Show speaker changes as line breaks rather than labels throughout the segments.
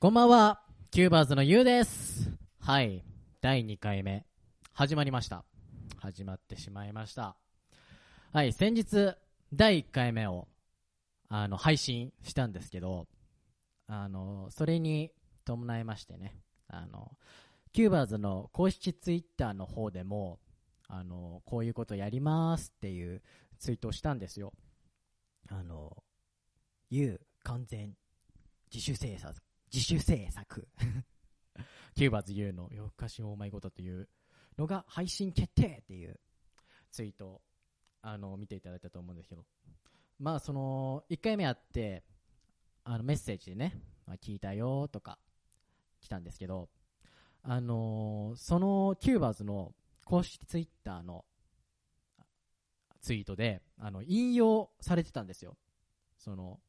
こんばんは、キューバーズのゆうです。はい、第2回目、始まりました。始まってしまいました。はい、先日、第1回目を、あの、配信したんですけど、あの、それに伴いましてね、あの、キューバーズの公式ツイッターの方でも、あの、こういうことやりますっていうツイートをしたんですよ。あの、ゆう完全自主制作自主制作。キューバーズ U の夜更かしオーマイゴットというのが配信決定っていうツイートをあの見ていただいたと思うんですけど。まあその1回目あってあのメッセージでね、まあ、聞いたよとか来たんですけどあのそのキューバーズの公式ツイッターのツイートであの引用されてたんですよ。その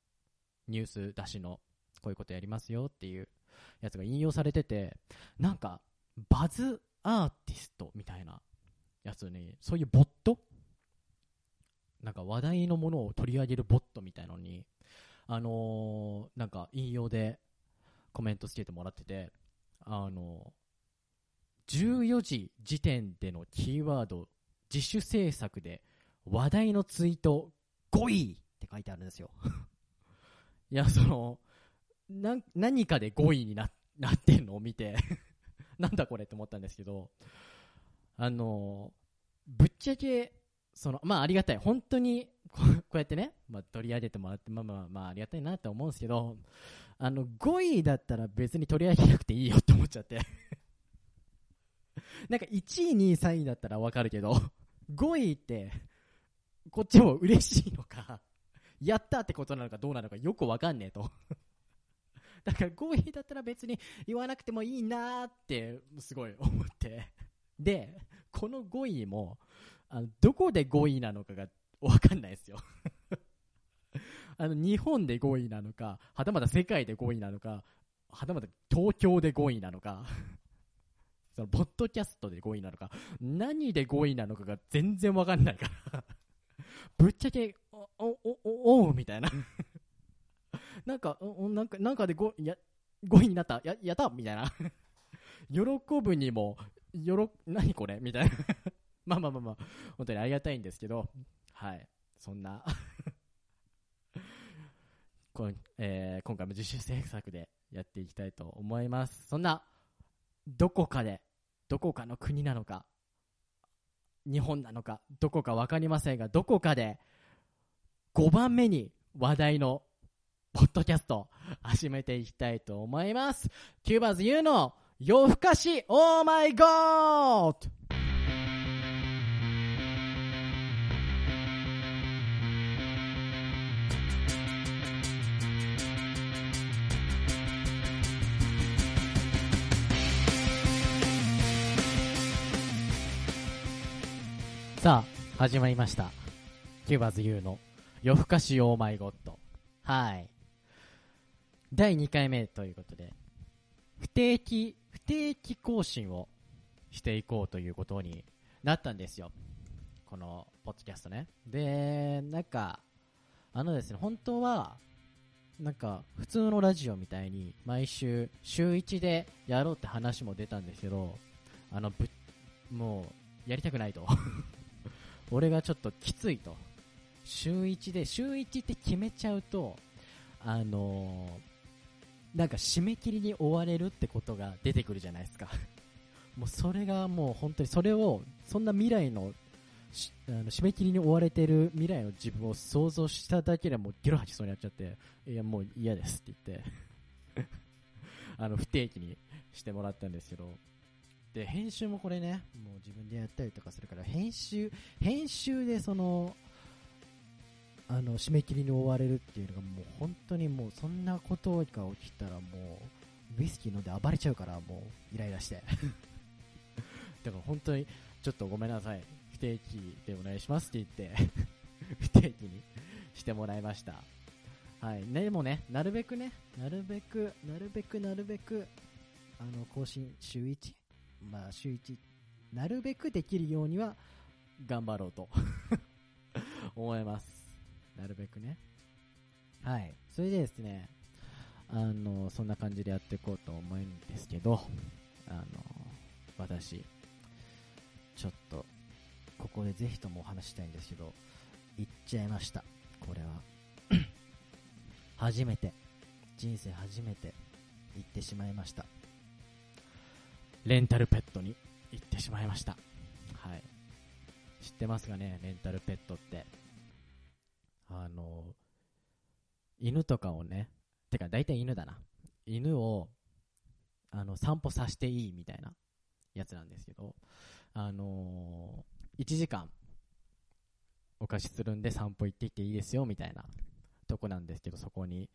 ニュース出しの。こういうことやりますよっていうやつが引用されてて、なんか、バズアーティストみたいなやつに、そういうボット？なんか話題のものを取り上げるボットみたいのに、あのーなんか引用でコメントつけてもらってて、あのー14時時点でのキーワード、自主制作で話題のツイート5位って書いてあるんですよ。いや、その、な何かで5位にななってんのを見て。なんだこれって思ったんですけど。あのぶっちゃけそのまあありがたい。本当にこうこうやってね、まあ、取り上げてもらってまあまあまあありがたいなって思うんですけどあの5位だったら別に取り上げなくていいよって思っちゃって。なんか1位2位3位だったらわかるけど5位ってこっちも嬉しいのかやったってことなのかどうなのかよくわかんねえと。だから5位だったら別に言わなくてもいいなーってすごい思って。でこの5位もあのどこで5位なのかが分かんないですよ。あの日本で5位なのかはたまた世界で5位なのかはたまた東京で5位なのか そのポッドキャストで5位なのか何で5位なのかが全然分かんないからぶっちゃけおおおおおうみたいな。なんか、なんか、なんかで 5, や5位になった、ややった？みたいな。喜ぶにも、よろ、何これ？みたいな。まあまあまあまあ、本当にありがたいんですけど、はい。そんな こん、えー今回も自主制作でやっていきたいと思います。そんな、どこかで、どこかの国なのか、日本なのか、どこかわかりませんが、どこかで、5番目に話題のポッドキャスト始めていきたいと思います。キューバーズ U の夜更かしオーマイゴッドさあ、始まりました。キューバーズ U の夜更かしオーマイゴッド。はい。第2回目ということで、不定期、不定期更新をしていこうということになったんですよ。このポッドキャストね。で、なんか、あのですね、本当は、なんか、普通のラジオみたいに、毎週、週1でやろうって話も出たんですけど、あの、ぶ、もう、やりたくないと。俺がちょっときついと。週1で、週1って決めちゃうと、あのーなんか締め切りに追われるってことが出てくるじゃないですか。もうそれがもう本当にそれを、そんな未来のあの締め切りに追われてる未来の自分を想像しただけでもうゲロ吐きそうになっちゃって、いやもう嫌ですって言って、あの不定期にしてもらったんですけど、で、編集もこれね、もう自分でやったりとかするから、編集、編集でその、あの締め切りに追われるっていうのがもう本当にもうそんなことが起きたらもうウイスキー飲んで暴れちゃうからもうイライラして。だから本当にちょっとごめんなさい。不定期でお願いしますって言って 不定期にしてもらいました。はい。ねでもねなるべくねなるべくなるべくなるべくあの更新週1まあ週1なるべくできるようには頑張ろうと 思います。なるべくね。はい。それでですね、あのそんな感じでやっていこうと思うんですけどあの私ちょっとここでぜひともお話したいんですけど行っちゃいました。これは。初めて。人生初めて。行ってしまいました。レンタルペットに。行ってしまいました。はい。知ってますかね？レンタルペットって。あの犬とかをねてか大体犬だな。犬をあの散歩させていいみたいなやつなんですけどあのー、1時間お貸しするんで散歩行ってきていいですよみたいなとこなんですけどそこに。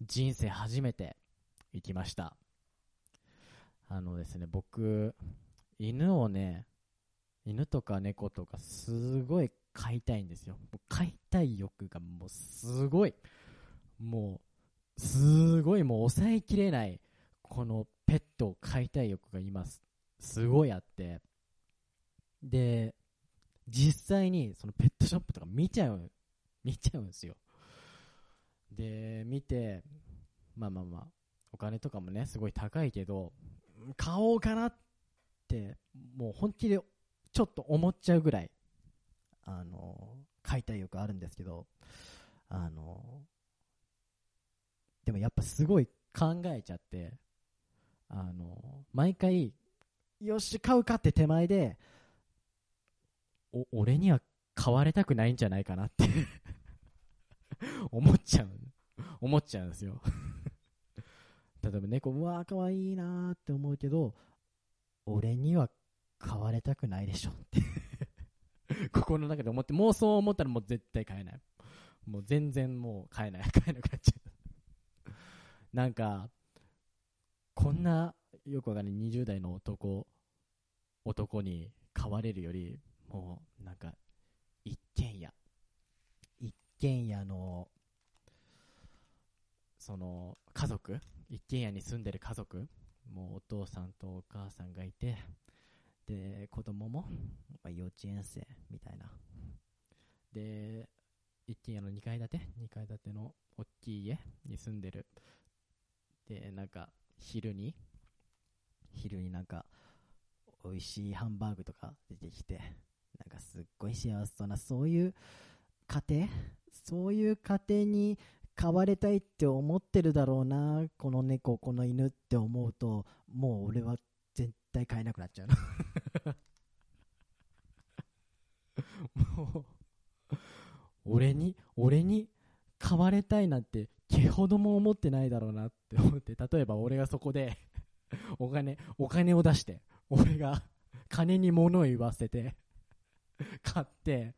人生初めて行きました。あのですね僕犬をね犬とか猫とかすごい飼いたいんですよ。飼いたい欲がもうすごい。もうすごい。もう抑えきれない。このペットを飼いたい欲が今すごいあって。で実際にそのペットショップとか見ちゃう見ちゃうんですよ。で見てまあまあまあお金とかもねすごい高いけど買おうかなってもう本気でちょっと思っちゃうぐらい。あの買いたい欲あるんですけどあのでもやっぱすごい考えちゃってあの毎回よし買うかって手前でお俺には買われたくないんじゃないかなって 思っちゃう。思っちゃうんですよ。例えば猫うわーかわいいなーって思うけど俺には買われたくないでしょって。心の中で思ってもうそう思ったらもう絶対買えない。もう全然もう買えない買えなくなっちゃう。なんかこんなよくわかんない。20代の男男に買われるよりもうなんか一軒家。一軒家のその家族？一軒家に住んでる家族？もうお父さんとお母さんがいてで子供も、まあ、幼稚園生みたいな。で一軒家の2階建て2階建ての大きい家に住んでる。でなんか昼に昼になんか美味しいハンバーグとか出てきてなんかすっごい幸せそうなそういう家庭。そういう家庭に飼われたいって思ってるだろうなこの猫この犬って思うともう俺は絶対飼えなくなっちゃうもう俺に俺に飼われたいなんて毛ほども思ってないだろうなって思って例えば俺がそこでお金お金を出して俺が金に物を言わせて買って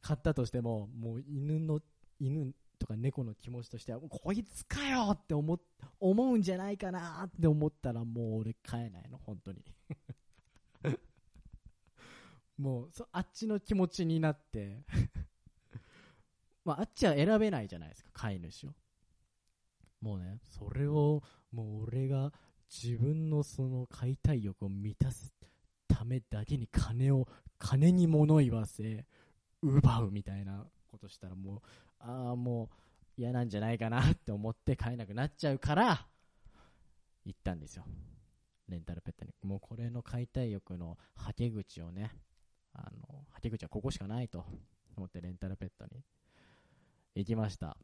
買ったとしてももう犬の犬とか猫の気持ちとしてはこいつかよって思思うんじゃないかなって思ったらもう俺買えないの本当に。もうそあっちの気持ちになって。まあ、あっちは選べないじゃないですか飼い主を。もうねそれをもう俺が自分のその買いたい欲を満たすためだけに金を金に物言わせ奪うみたいなことしたらもうああもう嫌なんじゃないかなって思って飼えなくなっちゃうから行ったんですよ。レンタルペットに。もうこれの飼いたい欲のはけ口をねあのはけ口はここしかないと。思ってレンタルペットに。行きました。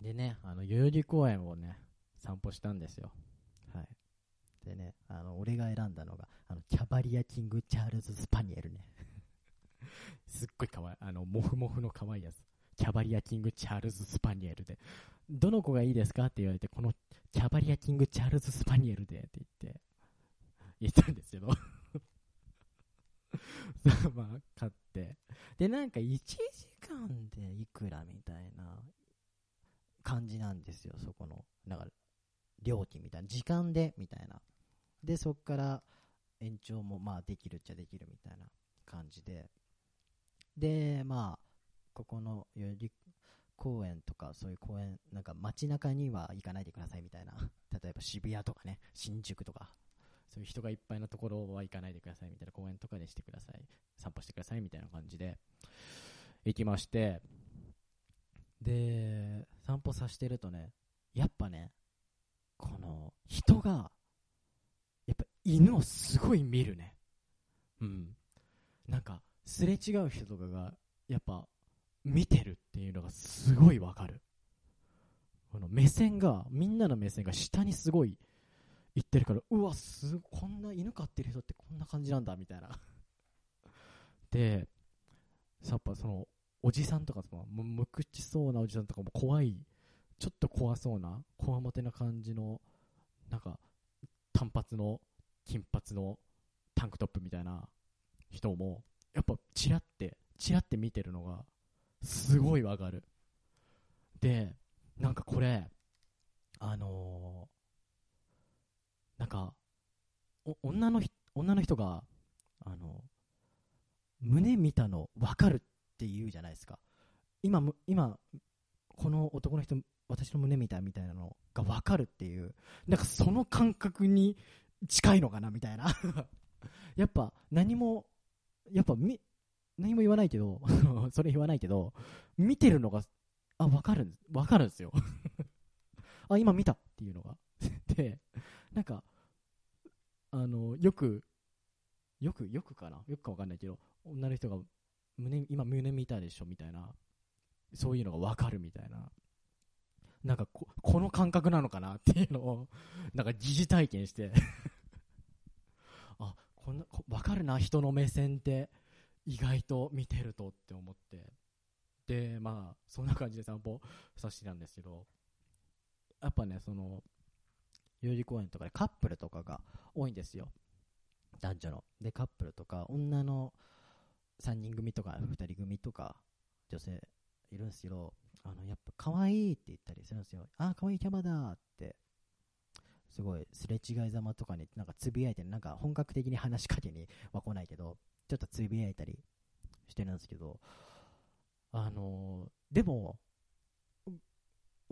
でねあの代々木公園をね散歩したんですよ。はい。でねあの俺が選んだのがあのキャバリア・キング・チャールズ・スパニエルね。すっごいかわい。あのモフモフの可愛いやつ。キャバリア・キング・チャールズ・スパニエルで。どの子がいいですかって言われてこのキャバリア・キング・チャールズ・スパニエルでって言って言ったんですけど まあ買って。でなんか1時間でいくらみたいな感じなんですよそこの。なんか料金みたいな。時間でみたいな。でそこから延長もまあできるっちゃできるみたいな感じで。でまあここの代々木公園とかそういう公園なんか街中には行かないでくださいみたいな。例えば渋谷とかね新宿とか。そういう人がいっぱいなところは行かないでくださいみたいな公園とかでしてください。散歩してくださいみたいな感じで。行きまして。で散歩させてるとねやっぱねこの人がやっぱ犬をすごい見るね。うん。なんかすれ違う人とかがやっぱ見てるっていうのがすごいわかる。この目線がみんなの目線が下にすごい行ってるからうわすこんな犬飼ってる人ってこんな感じなんだみたいな。でやっぱそのおじさんとかその無口そうなおじさんとかも怖いちょっと怖そうなこわもてな感じのなんか単発の金髪のタンクトップみたいな人もやっぱチラってチラって見てるのがすごいわかる。でなんかこれあの、なんか女の女の人があの胸見たの分かるって言うじゃないですか。今今この男の人私の胸見たみたいなのが分かるっていう。なんかその感覚に近いのかなみたいな。やっぱ何もやっぱみ何も言わないけど それ言わないけど見てるのがあ分かる分かるんですよ。あ今見たっていうのが。でなんかあのよくよくよくかな？よくか分かんないけど女の人が胸今胸見たでしょみたいな。そういうのが分かるみたいな。なんかここの感覚なのかなっていうのを なんか疑似体験して。あこんな分かるな人の目線って。意外と見てるとって思って。でまあそんな感じで散歩させてたんですけど。やっぱねその代々木公園とかでカップルとかが多いんですよ。男女の。でカップルとか女の3人組とか2人組とか女性いるんですけどあのやっぱ可愛いって言ったりするんですよ。あ可愛いキャバだってすごいすれ違いざまとかになんかつぶやいてなんか本格的に話しかけには来ないけどちょっとつぶやいたりしてるんですけどあのー、でも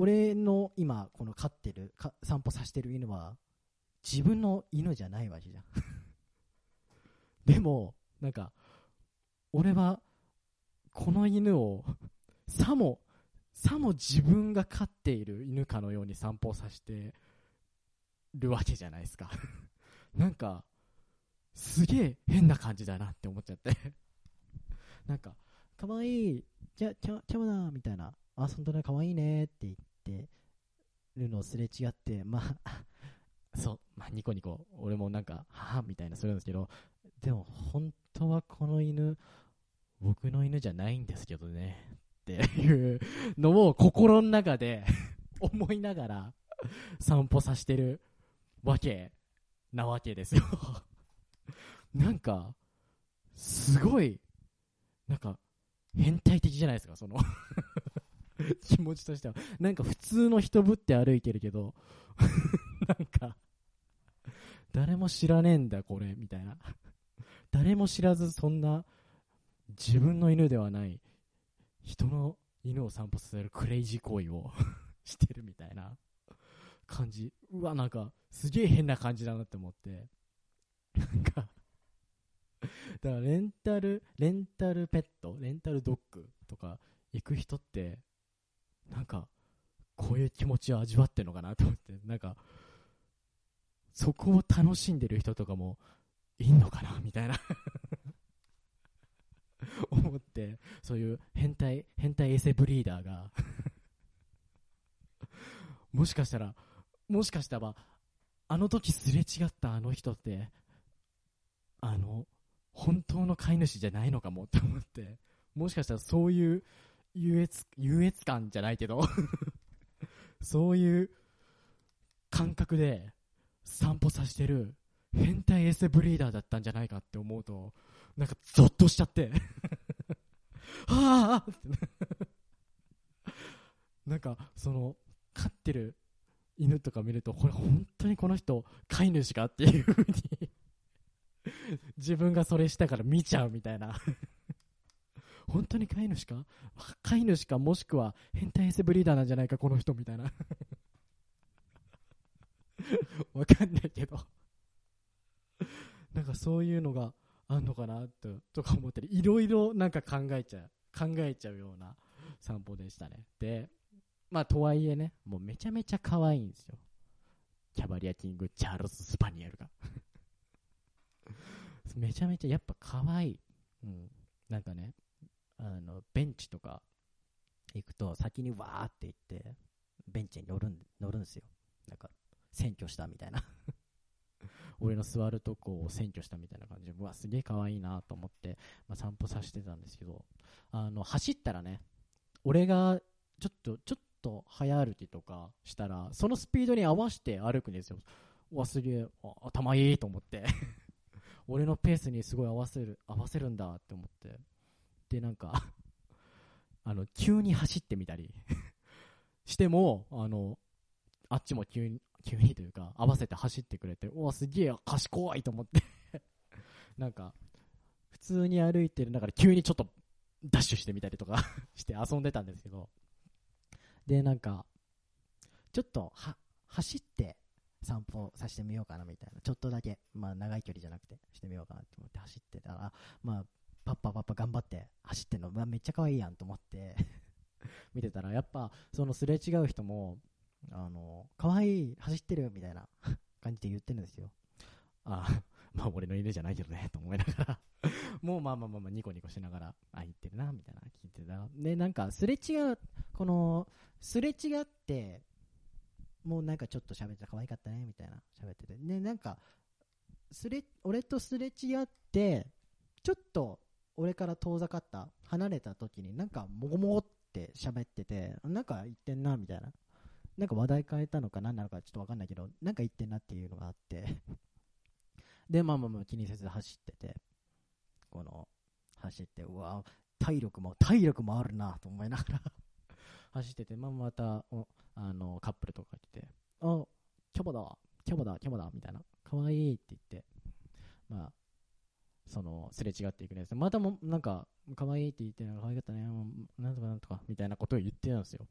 俺の今この飼ってるか散歩させてる犬は自分の犬じゃないわけじゃん。でもなんか俺はこの犬をさもさも自分が飼っている犬かのように散歩させてるわけじゃないですか。なんかすげえ変な感じだなって思っちゃって。なんかかわいいキャキャキャバだみたいなあそんなかわいいねって言ってるのをすれ違ってまあ そう、まあ、ニコニコ俺もなんかはぁみたいなするんですけどでも本当はこの犬僕の犬じゃないんですけどねっていうのを心の中で 思いながら散歩させてるわけなわけですよ。なんかすごいなんか変態的じゃないですかその。気持ちとしては。なんか普通の人ぶって歩いてるけど。なんか誰も知らねえんだこれみたいな。誰も知らずそんな自分の犬ではない人の犬を散歩させるクレイジー行為を してるみたいな。感じ。うわなんかすげえ変な感じだなって思って。なんかだからレンタルレンタルペットレンタルドッグとか行く人ってなんかこういう気持ちを味わってるのかなと思ってなんかそこを楽しんでる人とかもいんのかなみたいな。思ってそういう変態変態エセブリーダーが。もしかしたらもしかしたらあの時すれ違ったあの人ってあの本当の飼い主じゃないのかもって思ってもしかしたらそういう優越優越感じゃないけど。そういう感覚で散歩させてる変態エセブリーダーだったんじゃないかって思うと、なんかゾッとしちゃって。は あなんか、その、飼ってる犬とか見ると、これ本当にこの人、飼い主かっていう風に。自分がそれしたから見ちゃうみたいな。本当に飼い主か？飼い主かもしくは変態エセブリーダーなんじゃないかこの人みたいな。わかんないけど。なんかそういうのがあんのかなととか思ったり。いろいろなんか考えちゃう。考えちゃうような散歩でしたね。でまあとはいえねもうめちゃめちゃ可愛いんですよ。キャバリアキングチャールズ・スパニエルが。めちゃめちゃやっぱ可愛い。うん。なんかね、あの、ベンチとか行くと先にわーって行って、ベンチに乗るん乗るんですよ。なんか、占拠したみたいな 俺の座るとこを占拠したみたいな感じで、うわ、すげえ可愛いなと思って、まあ、散歩させてたんですけど、あの、走ったらね、俺が、ちょっと、ちょっと早歩きとかしたら、そのスピードに合わせて歩くんですよ。うわ、すげえ、頭いいと思って 俺のペースにすごい合わせる、合わせるんだって思って。で、なんか あの、急に走ってみたり しても、あの、あっちも急に、急にというか、合わせて走ってくれて、うわ、すげえ賢いと思って なんか、普通に歩いてる中で急にちょっとダッシュしてみたりとかして遊んでたんですけど、で、なんか、ちょっと、は、走って散歩させてみようかなみたいな。ちょっとだけ、まあ長い距離じゃなくて、してみようかなって思って走ってたら、まあ、パッパパッパ頑張って走ってんの、まあ、めっちゃ可愛いやんと思って 見てたら、やっぱ、そのすれ違う人も、あの、可愛い、走ってるみたいな 感じで言ってるんですよ。あ あ、まあ俺の犬じゃないけどね、と思いながらもうまあまあまあまあニコニコしながら、あ、言ってるな、みたいな聞いてた。で、なんかすれ違う、この、すれ違って、もうなんかちょっと喋って可愛かったね、みたいな喋ってて。で、なんか、すれ、俺とすれ違って、ちょっと俺から遠ざかった、離れた時になんかもごもごって喋ってて、なんか言ってんな、みたいな。なんか話題変えたのか何なのかちょっとわかんないけど、なんか言ってんなっていうのがあってで、まあまあまあ気にせず走ってて、この、走って、うわ、体力も、体力もあるなと思いながら 走ってて、まあまた、あの、カップルとか来て、あ、キャバだ、キャバだ、キャバだ、みたいな、かわいいって言って、まあ、その、すれ違っていくんですまたも、なんか、かわいって言って、かわいかったね、なんとかなんとか、みたいなことを言ってたんですよ。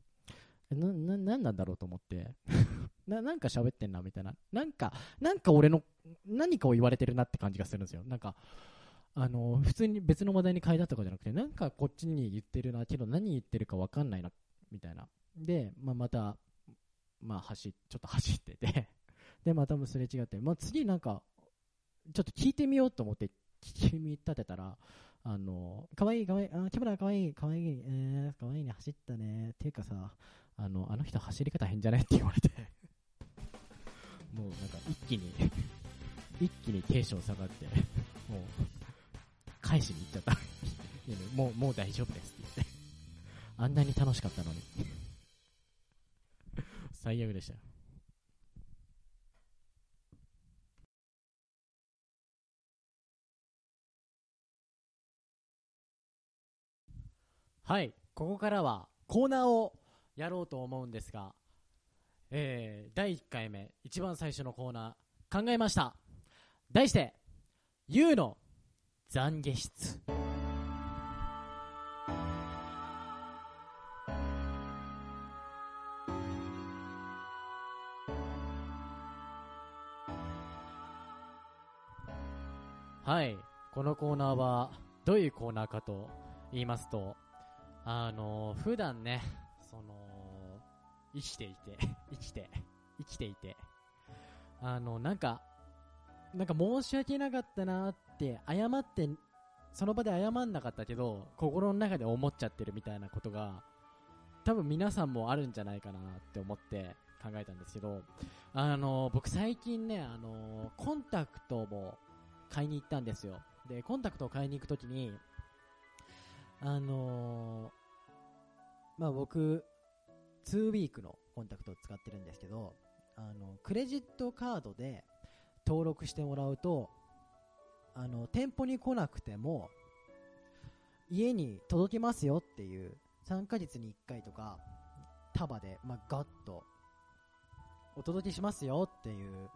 な、な、なんなんだろうと思って な、なんか喋ってんな、みたいな。なんか、なんか俺の、何かを言われてるなって感じがするんですよ。なんか、あの、普通に別の話題に変えたとかじゃなくて、なんかこっちに言ってるな、けど何言ってるかわかんないな、みたいな。で、まあ、また、まあ、走、ちょっと走っててで、またもすれ違って、まあ、次なんか、ちょっと聞いてみようと思って、聞き見立てたら、あの、かわいいかわいい、あ、キャメラかわいい、かわいい、えー、かわいいね、走ったね。っていうかさ、あの、あの人走り方変じゃないって言われてもうなんか一気に一気にテンション下がってもう、返しに行っちゃったもう、もう大丈夫ですって言ってあんなに楽しかったのに最悪でしたよ。はい、ここからはコーナーをやろうと思うんですが、えー、第1回目、一番最初のコーナー、考えました。題して、ゆうの懺悔室。はい。このコーナーは、どういうコーナーかと言いますと、あのー、普段ね、その、生きていて、生きて、生きていて、あの、なんか、なんか申し訳なかったなって、謝って、その場で謝んなかったけど、心の中で思っちゃってるみたいなことが、多分皆さんもあるんじゃないかなって思って考えたんですけど、あの、僕最近ね、あの、コンタクトも買いに行ったんですよ。で、コンタクトを買いに行くときに、あのまあ僕、2ウィークのコンタクトを使ってるんですけど、あの、クレジットカードで登録してもらうと、あの、店舗に来なくても、家に届きますよっていう、3ヶ月に1回とか、束で、まあ、ガッと、お届けしますよっていう、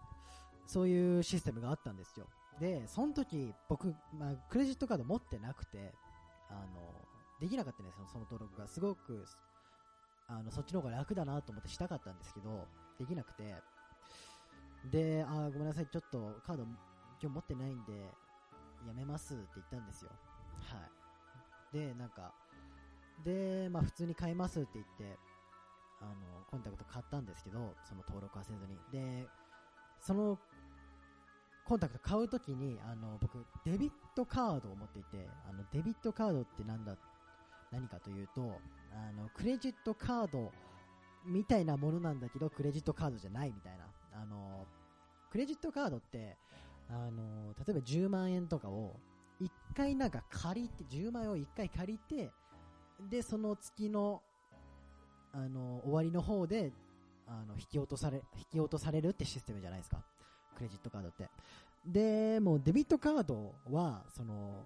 そういうシステムがあったんですよ。で、その時、僕、まあ、クレジットカード持ってなくて、あの、できなかったんですよ、その登録が。すごく、あの、そっちの方が楽だなと思ってしたかったんですけど、できなくて、で、あごめんなさい、ちょっとカード今日持ってないんで、やめますって言ったんですよ。はい。で、なんか、で、まあ普通に買いますって言って、あの、コンタクト買ったんですけど、その登録はせずに。で、
そのコンタクト買うときにあの僕デビットカードを持っていてあのデビットカードってなんだ何かというとあのクレジットカードみたいなものなんだけどクレジットカードじゃないみたいな。あのクレジットカードってあの例えば10万円とかを1回なんか借りて10万円を1回借りてでその月のあの終わりの方であの引き落とされ引き落とされるってシステムじゃないですか。クレジットカードって。でもうデビットカードはその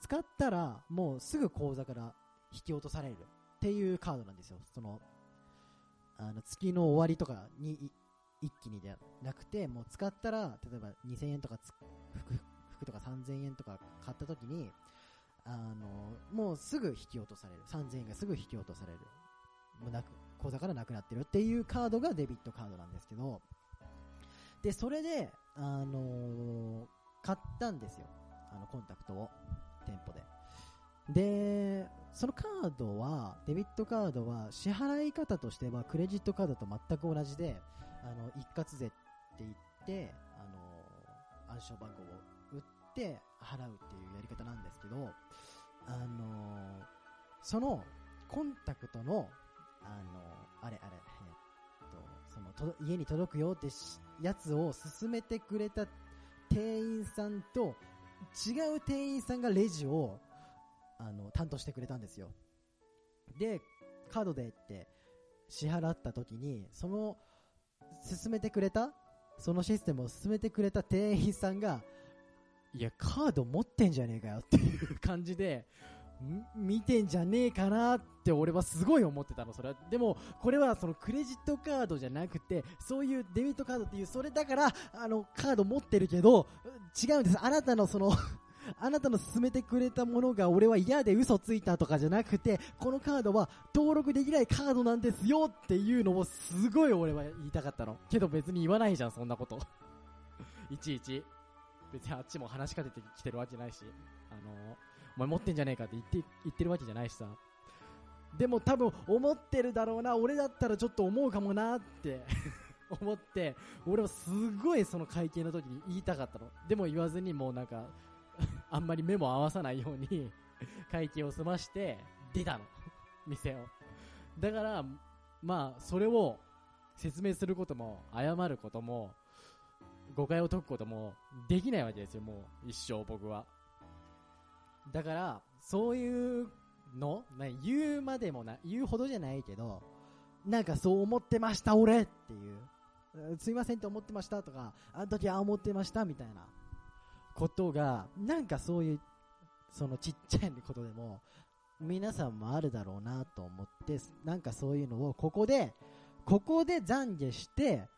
使ったらもうすぐ口座から引き落とされるっていうカードなんですよ。そのあの月の終わりとかに一気にではなくてもう使ったら例えば2000円とかつ服服とか3000円とか買った時にあのもうすぐ引き落とされる。3000円がすぐ引き落とされる。もうなく口座からなくなってるっていうカードがデビットカードなんですけどでそれで、あのー買ったんですよ。あのコンタクトを。店舗で。でそのカードはデビットカードは支払い方としてはクレジットカードと全く同じであの一括税って言って、あの暗証番号を打って払うっていうやり方なんですけど、あのそのコンタクトの、あのあれあれ、えっ、そのと家に届くよってやつを勧めてくれた店員さんと違う店員さんがレジをあの担当してくれたんですよ。でカードでって支払った時にその進めてくれたそのシステムを進めてくれた店員さんがいやカード持ってんじゃねえかよっていう感じで見てんじゃねえかなって俺はすごい思ってたの。それはでもこれはそのクレジットカードじゃなくてそういうデビットカードっていうそれだからあのカード持ってるけど違うんです。あなたのその あなたの勧めてくれたものが俺は嫌で嘘ついたとかじゃなくてこのカードは登録できないカードなんですよっていうのをすごい俺は言いたかったの。けど別に言わないじゃんそんなこと。いちいち。別にあっちも話しかけてきてるわけないし。あのお前持ってんじゃねえかって言って言ってるわけじゃないしさ。でも多分思ってるだろうな俺だったらちょっと思うかもなって 思って俺はすごいその会計の時に言いたかったの。でも言わずにもうなんか あんまり目も合わさないように 会計を済まして出たの。店を。だからまあそれを説明することも謝ることも誤解を解くこともできないわけですよもう一生僕は。だからそういうの？言うまでもな言うほどじゃないけどなんかそう思ってました俺っていう。すいませんって思ってましたとかあの時ああ思ってましたみたいな。ことがなんかそういうそのちっちゃいことでも皆さんもあるだろうなと思ってなんかそういうのをここでここで懺悔して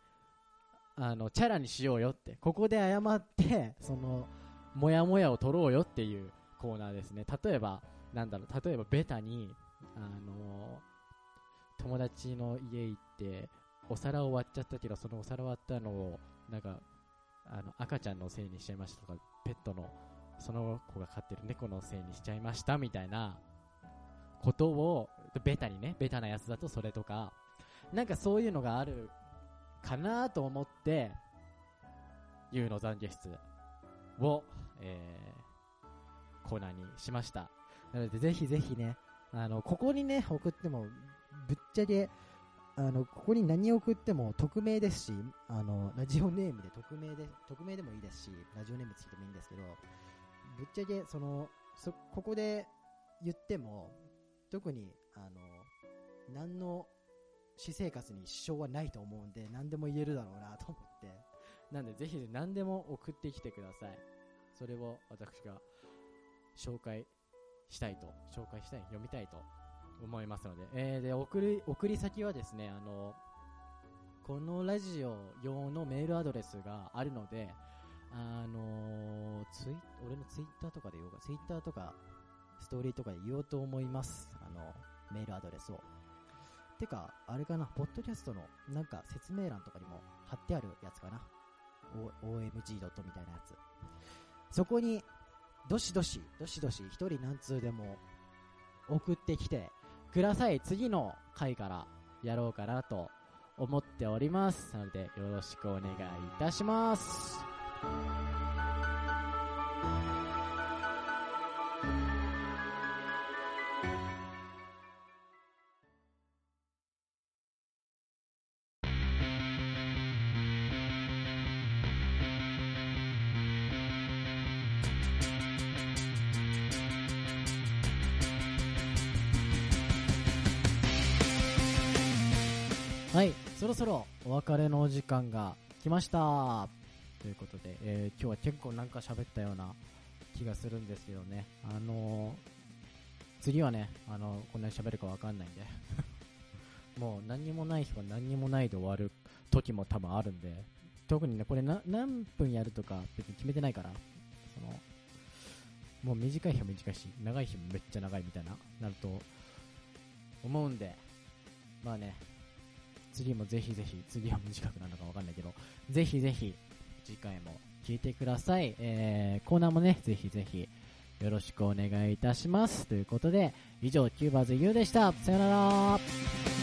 あのチャラにしようよって。ここで謝ってそのモヤモヤを取ろうよっていうコーナーですね。例えばなんだろう。例えばベタにあの友達の家行ってお皿を割っちゃったけどそのお皿割ったのをなんかあの赤ちゃんのせいにしちゃいましたとかペットのその子が飼ってる猫のせいにしちゃいましたみたいなことをベタにねベタなやつだとそれとかなんかそういうのがあるかなと思ってゆうの懺悔室を、え、コーナーにしました。なのでぜひぜひねあのここにね送ってもぶっちゃけあのここに何を送っても匿名ですしあのラジオネームで匿名で匿名でもいいですしラジオネームつけてもいいんですけどぶっちゃけそのそここで言っても特にあの何の私生活に支障はないと思うんで何でも言えるだろうなと思って。なんでぜひ何でも送ってきてください。それを私が紹介したいと紹介したい読みたいと思いますので,、えー、で送り送り先はですねあのこのラジオ用のメールアドレスがあるのであのツイ俺のツイッターとかで言おうかツイッターとかストーリーとかで言おうと思います。あのメールアドレスを。てかあれかなポッドキャストのなんか説明欄とかにも貼ってあるやつかな。Omg. みたいなやつ。そこにどしどしどしどし一人何通でも送ってきてください次の回からやろうかなと
思っております。なので、よろしくお願いいたします。ろそろお別れのお時間が来ました。ということで、えー今日は結構なんか喋ったような気がするんですよね。あのー次はね、あのこんなに喋るかわかんないんで。もう何にもない日は何にもないで終わる時も多分あるんで、特にね、これ何分やるとか別に決めてないから、その、もう短い日は短いし、長い日もめっちゃ長いみたいな、なると思うんで、まあね、次もぜひぜひ、次は短くなるのかわかんないけど、ぜひぜひ、次回も聞いてください。えー、コーナーもね、ぜひぜひ、よろしくお願いいたします。ということで、以上、キューバーズ U でした。さよなら。